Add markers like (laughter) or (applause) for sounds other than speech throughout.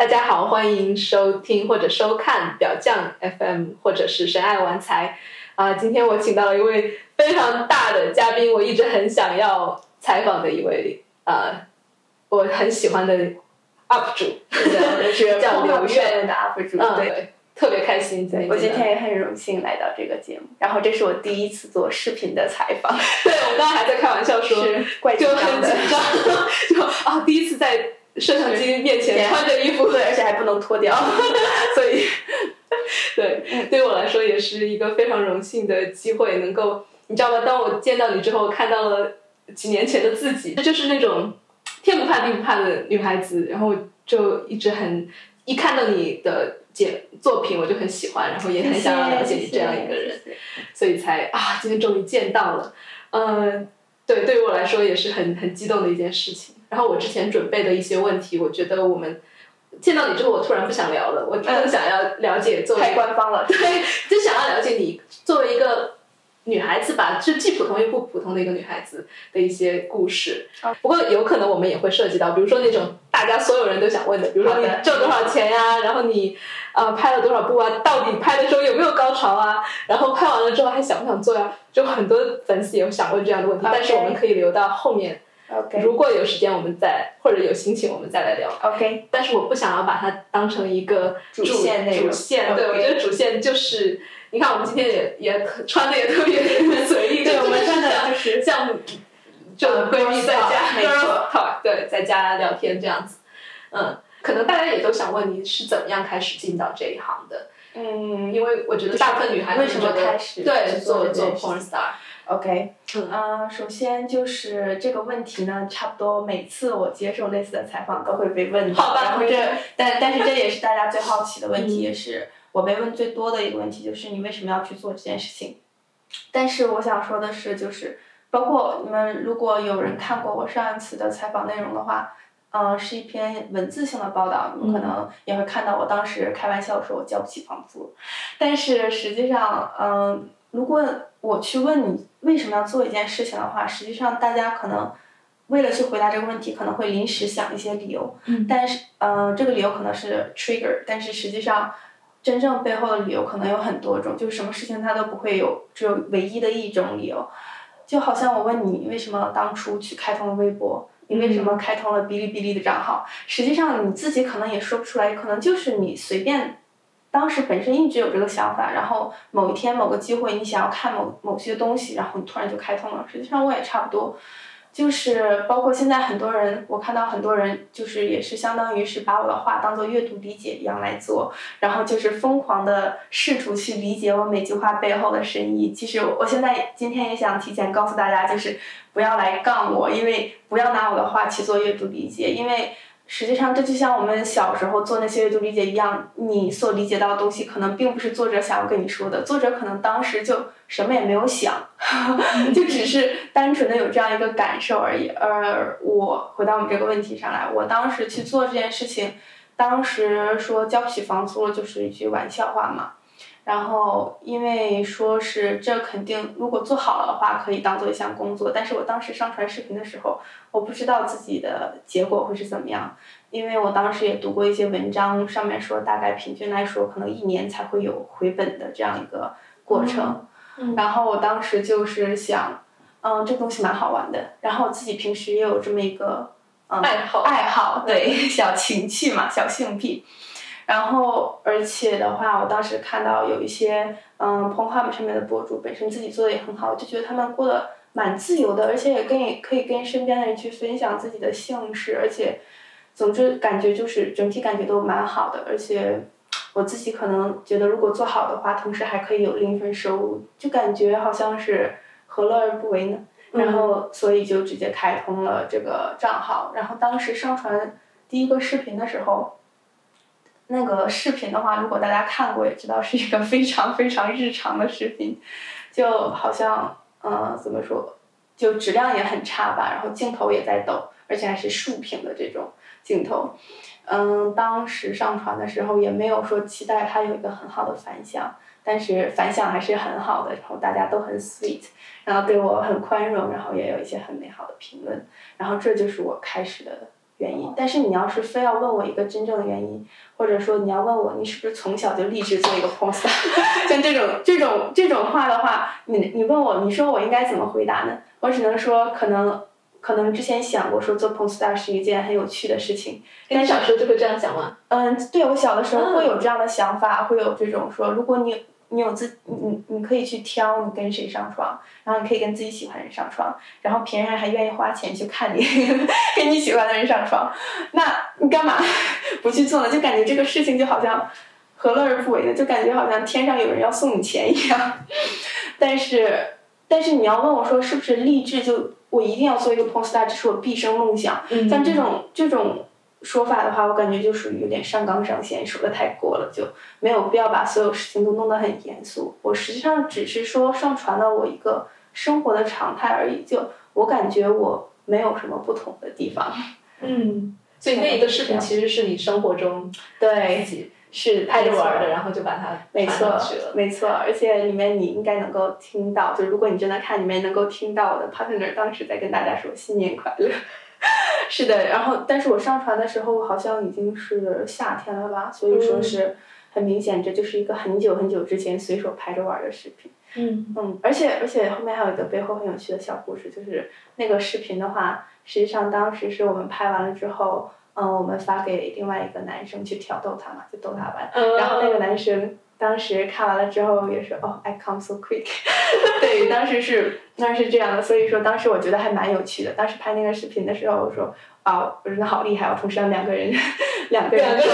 大家好，欢迎收听或者收看表匠 FM，或者是神爱玩财。啊，今天我请到了一位非常大的嘉宾，我一直很想要采访的一位啊，我很喜欢的 UP 主，是叫刘月的 UP 主，对，特别开心。我今天也很荣幸来到这个节目，然后这是我第一次做视频的采访。对，我刚刚还在开玩笑说，就很紧张，就啊，第一次在。摄像机面前穿着衣服，对，而且还不能脱掉，(laughs) 所以，对，对我来说也是一个非常荣幸的机会，能够，你知道吗？当我见到你之后，看到了几年前的自己，就是那种天不怕地不怕的女孩子，然后就一直很，一看到你的剪作品，我就很喜欢，然后也很想要了解你这样一个人，所以才啊，今天终于见到了，嗯，对，对于我来说也是很很激动的一件事情。然后我之前准备的一些问题，我觉得我们见到你之后，我突然不想聊了，我更想要了解作为太官方了，(laughs) 对，就想要了解你作为一个女孩子吧，就既普通又不普通的一个女孩子的一些故事。不过有可能我们也会涉及到，比如说那种大家所有人都想问的，比如说你挣多少钱呀，然后你呃拍了多少部啊，到底拍的时候有没有高潮啊，然后拍完了之后还想不想做呀？就很多粉丝也有想问这样的问题，但是我们可以留到后面。如果有时间，我们再或者有心情，我们再来聊。OK，但是我不想要把它当成一个主线内容。主线，对我觉得主线就是，你看我们今天也也穿的也特别随意，对，我们穿的就是像就闺蜜在家，没错，对，在家聊天这样子。嗯，可能大家也都想问你是怎么样开始进到这一行的？嗯，因为我觉得大部分女孩子为什么开始对做做 porn star。OK，嗯，首先就是这个问题呢，差不多每次我接受类似的采访都会被问到，然后这，但但是这也是大家最好奇的问题，也是我被问最多的一个问题，就是你为什么要去做这件事情？但是我想说的是，就是包括你们如果有人看过我上一次的采访内容的话，嗯，是一篇文字性的报道，你们可能也会看到我当时开玩笑说我交不起房租，但是实际上，嗯，如果我去问你。为什么要做一件事情的话，实际上大家可能为了去回答这个问题，可能会临时想一些理由。嗯。但是，呃，这个理由可能是 trigger，但是实际上，真正背后的理由可能有很多种。就是什么事情它都不会有只有唯一的一种理由。就好像我问你为什么当初去开通了微博，你为什么开通了哔哩哔哩的账号？实际上你自己可能也说不出来，可能就是你随便。当时本身一直有这个想法，然后某一天某个机会，你想要看某某些东西，然后你突然就开通了。实际上我也差不多，就是包括现在很多人，我看到很多人就是也是相当于是把我的话当做阅读理解一样来做，然后就是疯狂的试图去理解我每句话背后的深意。其实我现在今天也想提前告诉大家，就是不要来杠我，因为不要拿我的话去做阅读理解，因为。实际上，这就像我们小时候做那些阅读理解一样，你所理解到的东西，可能并不是作者想要跟你说的。作者可能当时就什么也没有想，(laughs) 就只是单纯的有这样一个感受而已。而我回到我们这个问题上来，我当时去做这件事情，当时说交不起房租，就是一句玩笑话嘛。然后，因为说是这肯定，如果做好了的话，可以当做一项工作。但是我当时上传视频的时候，我不知道自己的结果会是怎么样，因为我当时也读过一些文章，上面说大概平均来说，可能一年才会有回本的这样一个过程。然后我当时就是想，嗯，这东西蛮好玩的。然后我自己平时也有这么一个嗯爱好，爱好对 (laughs) 小情趣嘛，小性癖。然后，而且的话，我当时看到有一些嗯 p o n h u b 上面的博主本身自己做的也很好，我就觉得他们过得蛮自由的，而且也跟也可以跟身边的人去分享自己的幸事，而且，总之感觉就是整体感觉都蛮好的，而且我自己可能觉得如果做好的话，同时还可以有另一份收入，就感觉好像是何乐而不为呢？然后，所以就直接开通了这个账号，然后当时上传第一个视频的时候。那个视频的话，如果大家看过也知道是一个非常非常日常的视频，就好像嗯怎么说，就质量也很差吧，然后镜头也在抖，而且还是竖屏的这种镜头。嗯，当时上传的时候也没有说期待它有一个很好的反响，但是反响还是很好的，然后大家都很 sweet，然后对我很宽容，然后也有一些很美好的评论，然后这就是我开始的原因。但是你要是非要问我一个真正的原因，或者说你要问我你是不是从小就立志做一个 porn star，(laughs) 像这种这种这种话的话，你你问我，你说我应该怎么回答呢？我只能说可能可能之前想过说做 porn star 是一件很有趣的事情。你小时候就会这样想吗？嗯，对我小的时候会有这样的想法，会有这种说，如果你你有自你你你可以去挑你跟谁上床，然后你可以跟自己喜欢的人上床，然后别人还愿意花钱去看你 (laughs) 跟你喜欢的人上床，那你干嘛 (laughs) 不去做呢？就感觉这个事情就好像何乐而不为呢？就感觉好像天上有人要送你钱一样。(laughs) 但是但是你要问我说是不是励志就我一定要做一个 porn star，这是我毕生梦想。像这种这种。说法的话，我感觉就属于有点上纲上线，说的太过了，就没有必要把所有事情都弄得很严肃。我实际上只是说上传了我一个生活的常态而已，就我感觉我没有什么不同的地方。(laughs) 嗯，所以那一个视频其实是你生活中对自己是拍着玩的，然后就把它没错去了。没错，而且里面你应该能够听到，就如果你真的看里面能够听到我的 partner 当时在跟大家说新年快乐。(laughs) 是的，然后但是我上传的时候好像已经是夏天了吧，所以说是很明显，这就是一个很久很久之前随手拍着玩的视频。嗯嗯，而且而且后面还有一个背后很有趣的小故事，就是那个视频的话，实际上当时是我们拍完了之后，嗯，我们发给另外一个男生去挑逗他嘛，就逗他玩，然后那个男生。当时看完了之后也是哦，I come so quick，(laughs) 对，当时是当时是这样的，所以说当时我觉得还蛮有趣的。当时拍那个视频的时候，我说啊，我真的好厉害，我同时让两个人，(laughs) 两个人对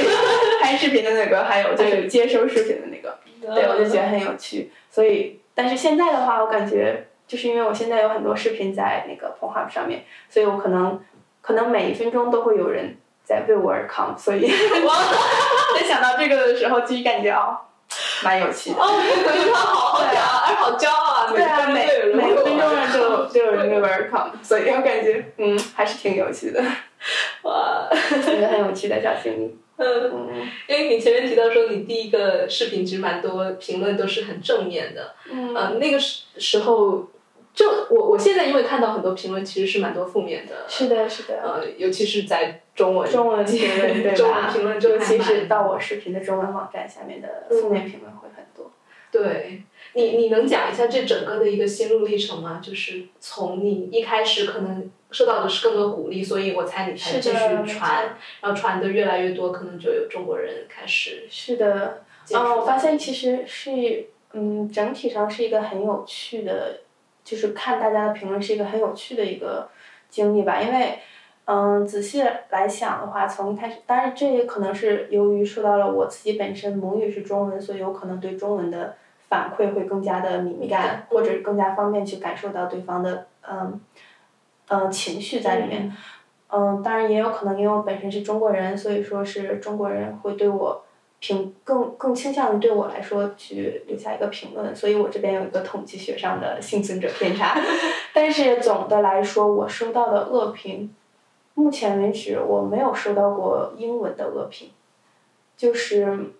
(laughs) 拍视频的那个，还有就是接收视频的那个，对，我就觉得很有趣。所以，但是现在的话，我感觉就是因为我现在有很多视频在那个 Pornhub 上面，所以我可能可能每一分钟都会有人。在为我而 come，所以 (laughs) 在想到这个的时候，其实感觉哦，蛮有趣的。哦，他好好讲，而好骄傲啊！对啊，每每分钟就就有人为我而 come，所以我感觉嗯，还是挺有趣的。哇，(laughs) 觉得很有趣的小经历。嗯，因为你前面提到说你第一个视频其实蛮多评论都是很正面的。嗯。那个时时候。就我我现在因为看到很多评论，其实是蛮多负面的。是的，是的。呃，尤其是在中文中文评论 (laughs) 对吧？中文评论尤其实到我视频的中文网站下面的负面评论会很多。对，你你能讲一下这整个的一个心路历程吗？就是从你一开始可能受到的是更多鼓励，所以我猜你才继续传，然后传的越来越多，可能就有中国人开始。是的，嗯，我发现其实是嗯，整体上是一个很有趣的。就是看大家的评论是一个很有趣的一个经历吧，因为，嗯，仔细来想的话，从一开始，当然这也可能是由于受到了我自己本身母语是中文，所以有可能对中文的反馈会更加的敏感，或者更加方便去感受到对方的嗯嗯情绪在里面。嗯，当然也有可能因为我本身是中国人，所以说是中国人会对我。评更更倾向于对我来说去留下一个评论，所以我这边有一个统计学上的幸存者偏差。(laughs) 但是总的来说，我收到的恶评，目前为止我没有收到过英文的恶评。就是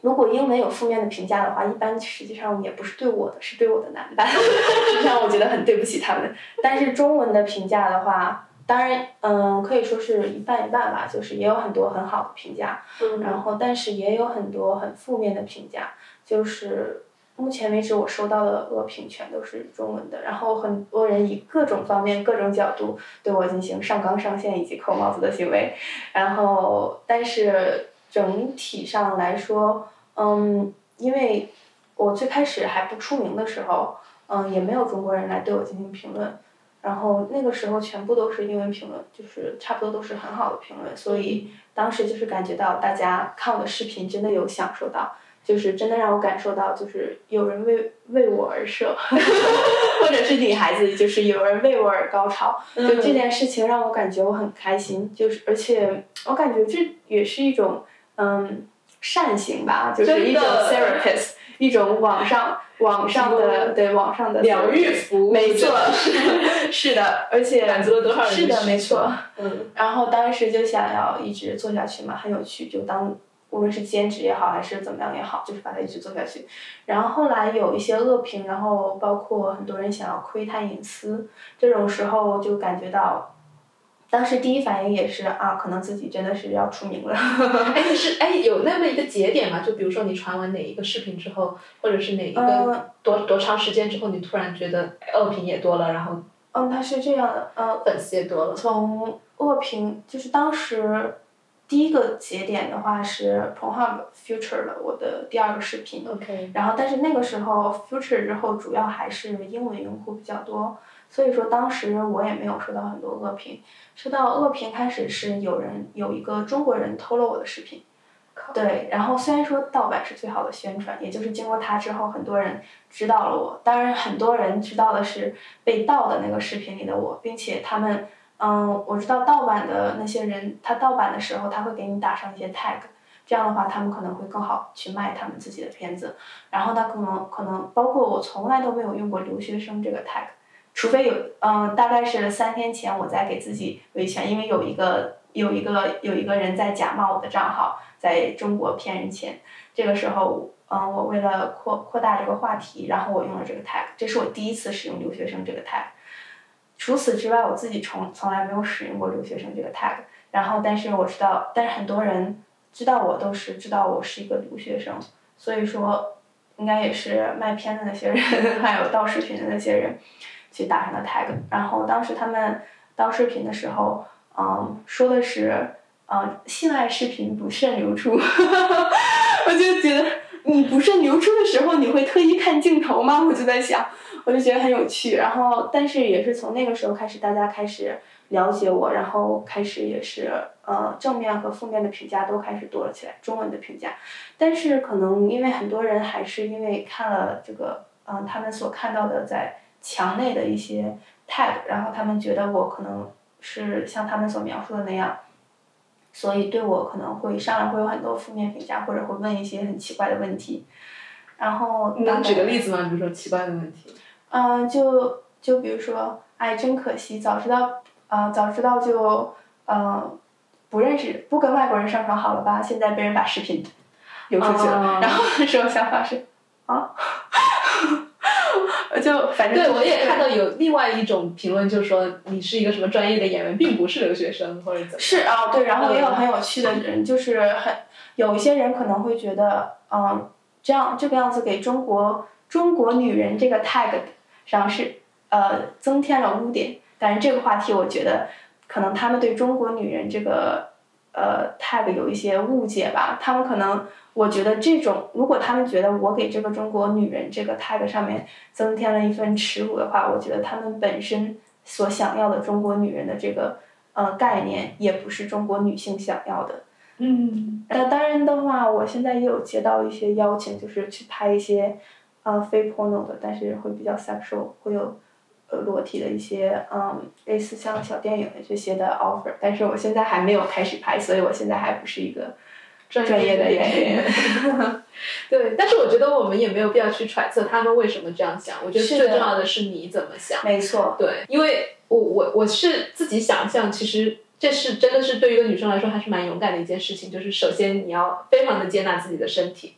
如果英文有负面的评价的话，一般实际上也不是对我的，是对我的男伴。(laughs) 实际上我觉得很对不起他们。但是中文的评价的话。当然，嗯，可以说是一半一半吧，就是也有很多很好的评价，然后但是也有很多很负面的评价，就是目前为止我收到的恶评全都是中文的，然后很多人以各种方面、各种角度对我进行上纲上线以及扣帽子的行为，然后但是整体上来说，嗯，因为我最开始还不出名的时候，嗯，也没有中国人来对我进行评论。然后那个时候全部都是英文评论，就是差不多都是很好的评论，所以当时就是感觉到大家看我的视频真的有享受到，就是真的让我感受到就是有人为为我而射，(laughs) 或者是女孩子就是有人为我而高潮，就这件事情让我感觉我很开心，就是而且我感觉这也是一种嗯善行吧，就是一种 therapist，一种网上。网上的对网上的疗愈服务，(laughs) 没错，是的，而且满足了多少人？是的，没错。嗯。然后当时就想要一直做下去嘛，很有趣，就当无论是兼职也好，还是怎么样也好，就是把它一直做下去。然后后来有一些恶评，然后包括很多人想要窥探隐私，这种时候就感觉到，当时第一反应也是啊，可能自己真的是要出名了。哎，你是 (laughs) 哎有那么一个节点吗？就比如说你传完哪一个视频之后，或者是哪一个多多长时间之后，你突然觉得恶评也多了，然后嗯，他是这样的，呃，粉丝也多了。从恶评就是当时第一个节点的话是 Pornhub Future 了我的第二个视频，OK，然后但是那个时候 Future 之后主要还是英文用户比较多，所以说当时我也没有收到很多恶评。收到恶评开始是有人有一个中国人偷了我的视频，对，然后虽然说盗版是最好的宣传，也就是经过他之后，很多人知道了我。当然，很多人知道的是被盗的那个视频里的我，并且他们，嗯，我知道盗版的那些人，他盗版的时候他会给你打上一些 tag，这样的话他们可能会更好去卖他们自己的片子。然后他可能可能包括我从来都没有用过留学生这个 tag，除非有，嗯，大概是三天前我在给自己维权，因为有一个有一个有一个人在假冒我的账号。在中国骗人钱，这个时候，嗯，我为了扩扩大这个话题，然后我用了这个 tag，这是我第一次使用留学生这个 tag。除此之外，我自己从从来没有使用过留学生这个 tag。然后，但是我知道，但是很多人知道我都是知道我是一个留学生，所以说，应该也是卖片的那些人，(laughs) 还有盗视频的那些人，去打上了 tag。然后当时他们当视频的时候，嗯，说的是。嗯，性爱视频不慎流出，(laughs) 我就觉得你不慎流出的时候，你会特意看镜头吗？我就在想，我就觉得很有趣。然后，但是也是从那个时候开始，大家开始了解我，然后开始也是呃正面和负面的评价都开始多了起来，中文的评价。但是可能因为很多人还是因为看了这个，嗯，他们所看到的在墙内的一些 tag，然后他们觉得我可能是像他们所描述的那样。所以对我可能会上来会有很多负面评价，或者会问一些很奇怪的问题，然后能举个例子吗？比如说奇怪的问题。嗯，就就比如说，哎，真可惜，早知道，啊，早知道就，呃，不认识，不跟外国人上床好了吧？现在被人把视频流出去了，然后那时候想法是，啊。就 (laughs) 反正对我也看到有另外一种评论，就是说你是一个什么专业的演员，并不是留学生或者怎么。是啊，对，然后也有很有趣的人，就是很有一些人可能会觉得，嗯，这样这个样子给中国中国女人这个 tag 上是呃增添了污点，但是这个话题我觉得可能他们对中国女人这个呃 tag 有一些误解吧，他们可能。我觉得这种，如果他们觉得我给这个中国女人这个 tag 上面增添了一份耻辱的话，我觉得他们本身所想要的中国女人的这个呃概念，也不是中国女性想要的。嗯。那当然的话，我现在也有接到一些邀请，就是去拍一些呃非 porno 的，但是会比较 sexual，会有呃裸体的一些嗯类似像小电影的这些的 offer，但是我现在还没有开始拍，所以我现在还不是一个。专业的演员 (laughs) (laughs) 对，但是我觉得我们也没有必要去揣测他们为什么这样想。我觉得最重要的是你怎么想。没错。对，因为我我我是自己想象，其实这是真的是对于一个女生来说还是蛮勇敢的一件事情。就是首先你要非常的接纳自己的身体，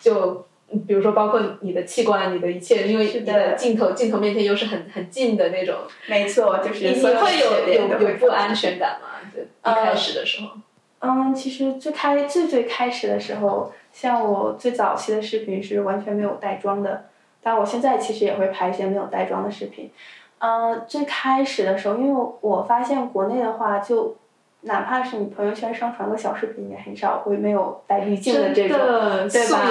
就比如说包括你的器官、你的一切，因为你的镜头镜头面前又是很很近的那种。没错，就是你会有有有不安全感吗？就一开始的时候。嗯，其实最开最最开始的时候，像我最早期的视频是完全没有带妆的，但我现在其实也会拍一些没有带妆的视频。嗯，最开始的时候，因为我发现国内的话，就哪怕是你朋友圈上传个小视频，也很少会没有带滤镜的这种，对吧？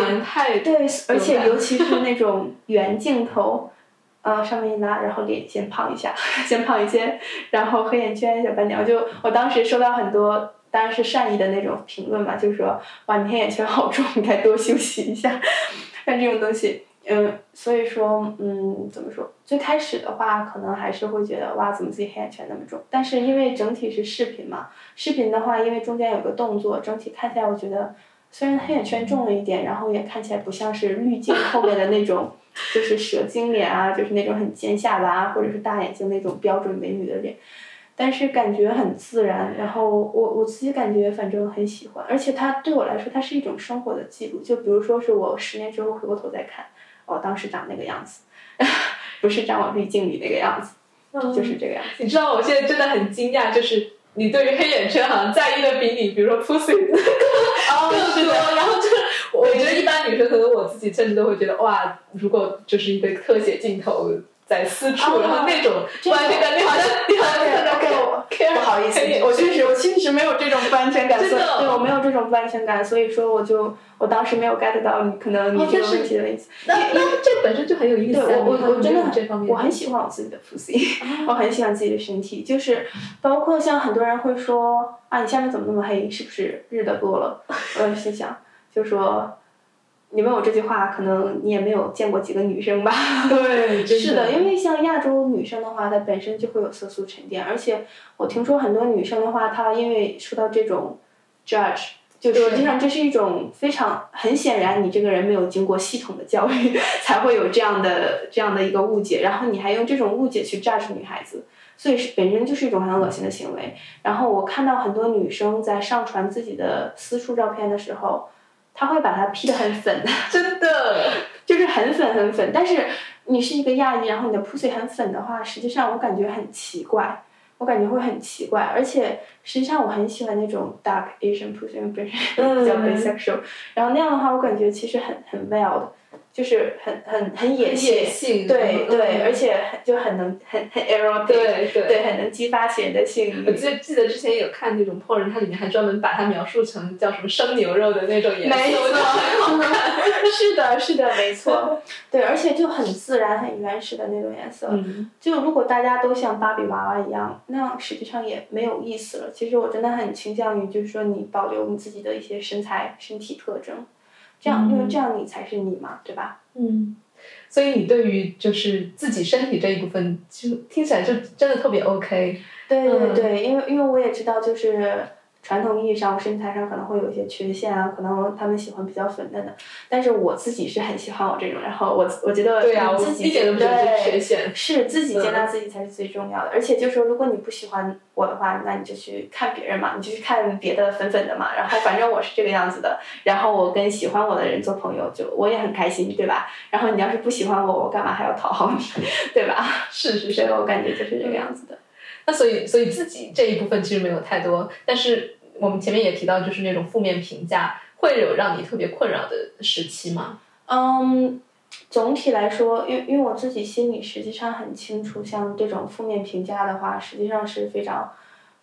对，而且尤其是那种圆镜头，呃，上面一拉，然后脸先胖一下，(laughs) 先胖一些，然后黑眼圈、小斑点，就我当时收到很多。当然是善意的那种评论嘛，就是说，哇，你黑眼圈好重，你该多休息一下。(laughs) 像这种东西，嗯，所以说，嗯，怎么说？最开始的话，可能还是会觉得，哇，怎么自己黑眼圈那么重？但是因为整体是视频嘛，视频的话，因为中间有个动作，整体看起来，我觉得虽然黑眼圈重了一点，然后也看起来不像是滤镜 (laughs) 后面的那种，就是蛇精脸啊，就是那种很尖下巴或者是大眼睛那种标准美女的脸。但是感觉很自然，然后我我自己感觉反正很喜欢，而且它对我来说，它是一种生活的记录。就比如说是我十年之后回过头再看，哦，当时长那个样子，(laughs) 不是长我滤镜里那个样子，就是这个样子。你知道我现在真的很惊讶，就是你对于黑眼圈好像在意的比你，比如说 pussy (laughs) 更多。然后就是，我觉得一般女生，可能我自己甚至都会觉得，哇，如果就是一个特写镜头。在私处，然后那种完全感觉好像你好像在给我，不好意思，我确实我确实没有这种不安全感，对，我没有这种不安全感，所以说我就我当时没有 get 到你可能你这个问题的意思。那那这本身就很有意思，我我我真的我很喜欢我自己的腹 C，(laughs) 我很喜欢自己的身体，就是包括像很多人会说啊，你下面怎么那么黑？是不是日的多了？我心想，就说。你问我这句话，可能你也没有见过几个女生吧？(laughs) 对，(laughs) 是的，因为像亚洲女生的话，她本身就会有色素沉淀，而且我听说很多女生的话，她因为受到这种 judge，就实际上这是一种非常很显然，你这个人没有经过系统的教育，(laughs) 才会有这样的这样的一个误解，然后你还用这种误解去 judge 女孩子，所以是本身就是一种很恶心的行为。然后我看到很多女生在上传自己的私处照片的时候。他会把它 P 的很粉，(laughs) 真的，就是很粉很粉。但是你是一个亚裔，然后你的 pussy 很粉的话，实际上我感觉很奇怪，我感觉会很奇怪。而且实际上我很喜欢那种 dark Asian pussy，本身比较 bisexual，然后那样的话，我感觉其实很很 wild。就是很很很野性，对对，而且很就很能很很 erotic，对对，很能激发起人的性欲。我记得记得之前有看那种破人，它里面还专门把它描述成叫什么生牛肉的那种颜色，没错。(laughs) 是的，是的，没错。对，而且就很自然、很原始的那种颜色。嗯。就如果大家都像芭比娃娃一样，那样实际上也没有意思了。其实我真的很倾向于，就是说你保留你自己的一些身材、身体特征。这样，因为这样你才是你嘛，对吧？嗯，所以你对于就是自己身体这一部分，就听起来就真的特别 OK。对对对，因为因为我也知道，就是。传统意义上，身材上可能会有一些缺陷啊，可能他们喜欢比较粉嫩的，但是我自己是很喜欢我这种，然后我我觉得自己对是自己接纳自己才是最重要的，而且就是说，如果你不喜欢我的话，那你就去看别人嘛，你就去看别的粉粉的嘛，然后反正我是这个样子的，然后我跟喜欢我的人做朋友，就我也很开心，对吧？然后你要是不喜欢我，我干嘛还要讨好你，(laughs) 对吧？是是是，我感觉就是这个样子的。那所以所以自己这一部分其实没有太多，但是。我们前面也提到，就是那种负面评价会有让你特别困扰的时期吗？嗯，总体来说，因因为我自己心里实际上很清楚，像这种负面评价的话，实际上是非常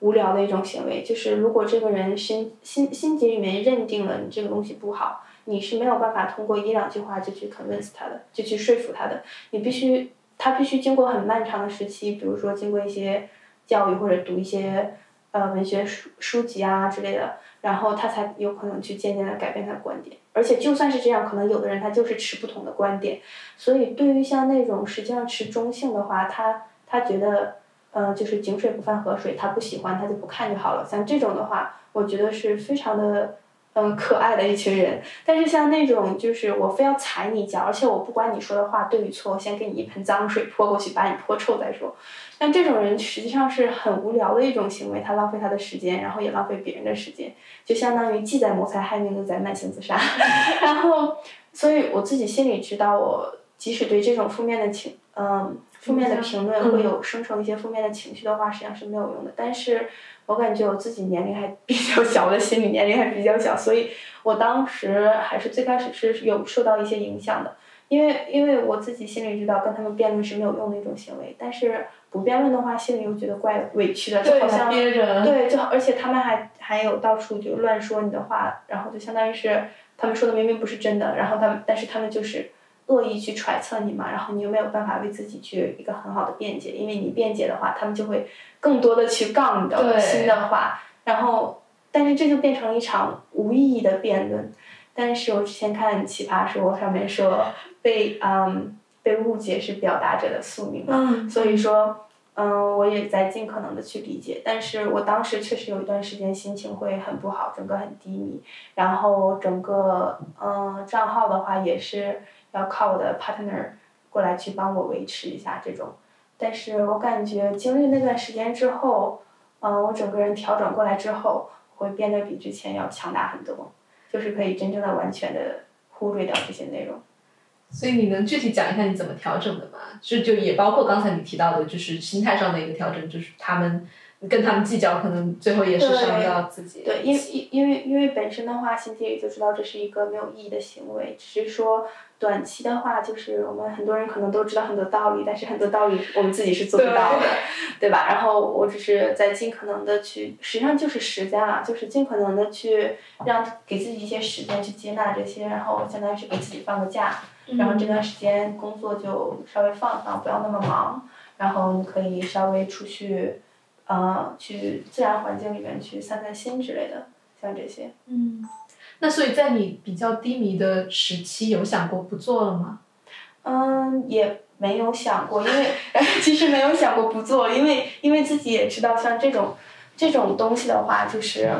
无聊的一种行为。就是如果这个人心心心底里面认定了你这个东西不好，你是没有办法通过一两句话就去 convince 他的，就去说服他的。你必须他必须经过很漫长的时期，比如说经过一些教育或者读一些。呃，文学书书籍啊之类的，然后他才有可能去渐渐的改变他的观点。而且就算是这样，可能有的人他就是持不同的观点。所以对于像那种实际上持中性的话，他他觉得，呃，就是井水不犯河水，他不喜欢他就不看就好了。像这种的话，我觉得是非常的。嗯，可爱的一群人，但是像那种就是我非要踩你一脚，而且我不管你说的话对与错，我先给你一盆脏水泼过去，把你泼臭再说。但这种人实际上是很无聊的一种行为，他浪费他的时间，然后也浪费别人的时间，就相当于既在谋财害命，又在慢性自杀。(laughs) 然后，所以我自己心里知道，我即使对这种负面的情，嗯，负面的评论会有生成一些负面的情绪的话，实际上是没有用的。但是。我感觉我自己年龄还比较小，我的心理年龄还比较小，所以我当时还是最开始是有受到一些影响的，因为因为我自己心里知道跟他们辩论是没有用的一种行为，但是不辩论的话，心里又觉得怪委屈的，就好像对，就而且他们还还有到处就乱说你的话，然后就相当于是他们说的明明不是真的，然后他们但是他们就是。恶意去揣测你嘛，然后你又没有办法为自己去一个很好的辩解，因为你辩解的话，他们就会更多的去杠你的新的话，然后，但是这就变成了一场无意义的辩论。但是我之前看《奇葩说》上面说，被嗯被误解是表达者的宿命嘛，所以说嗯我也在尽可能的去理解，但是我当时确实有一段时间心情会很不好，整个很低迷，然后整个嗯账号的话也是。要靠我的 partner 过来去帮我维持一下这种，但是我感觉经历那段时间之后，嗯，我整个人调整过来之后，会变得比之前要强大很多，就是可以真正的完全的忽略掉这些内容。所以你能具体讲一下你怎么调整的吗？就就也包括刚才你提到的，就是心态上的一个调整，就是他们跟他们计较，可能最后也是伤到自己。对，因因因为因为本身的话，心里就知道这是一个没有意义的行为，只是说短期的话，就是我们很多人可能都知道很多道理，但是很多道理我们自己是做不到的，(laughs) 对吧？然后我只是在尽可能的去，实际上就是时间啊，就是尽可能的去让给自己一些时间去接纳这些，然后相当于是给自己放个假，然后这段时间工作就稍微放放，不要那么忙，然后你可以稍微出去。啊，去自然环境里面去散散心之类的，像这些。嗯，那所以在你比较低迷的时期，有想过不做了吗？嗯，也没有想过，因为 (laughs) 其实没有想过不做，因为因为自己也知道，像这种这种东西的话，就是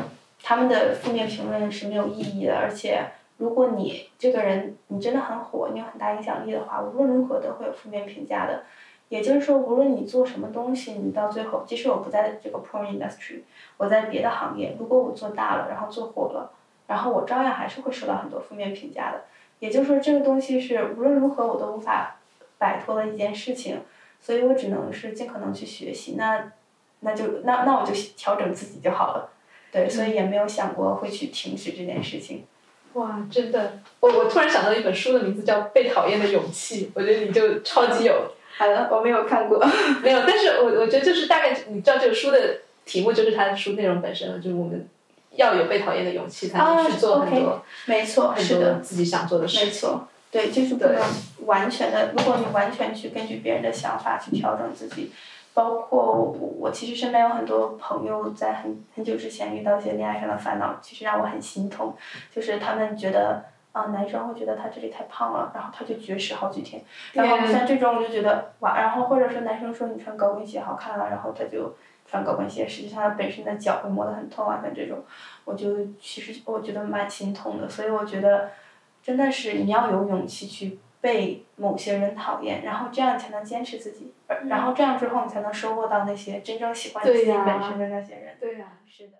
他们的负面评论是没有意义的，而且如果你这个人你真的很火，你有很大影响力的话，无论如何都会有负面评价的。也就是说，无论你做什么东西，你到最后，即使我不在这个 porn industry，我在别的行业，如果我做大了，然后做火了，然后我照样还是会受到很多负面评价的。也就是说，这个东西是无论如何我都无法摆脱的一件事情，所以我只能是尽可能去学习。那，那就那那我就调整自己就好了。对，所以也没有想过会去停止这件事情。哇，真的，我我突然想到一本书的名字叫《被讨厌的勇气》，我觉得你就超级有。好的，我没有看过，(laughs) 没有，但是我我觉得就是大概你知道这个书的题目就是它的书内容本身了，就是我们要有被讨厌的勇气才能去做很多，没错，是的，自己想做的事，没错，对，就是不能完全的，如果你完全去根据别人的想法去调整自己，包括我我其实身边有很多朋友在很很久之前遇到一些恋爱上的烦恼，其实让我很心痛，就是他们觉得。啊，男生会觉得他这里太胖了，然后他就绝食好几天。然后像这种我就觉得哇，然后或者说男生说你穿高跟鞋好看了，然后他就穿高跟鞋，实际上他本身的脚会磨得很痛啊，像这种，我就其实我觉得蛮心痛的。所以我觉得真的是你要有勇气去被某些人讨厌，然后这样才能坚持自己，然后这样之后你才能收获到那些真正喜欢自己本身的那些人。对呀，是的。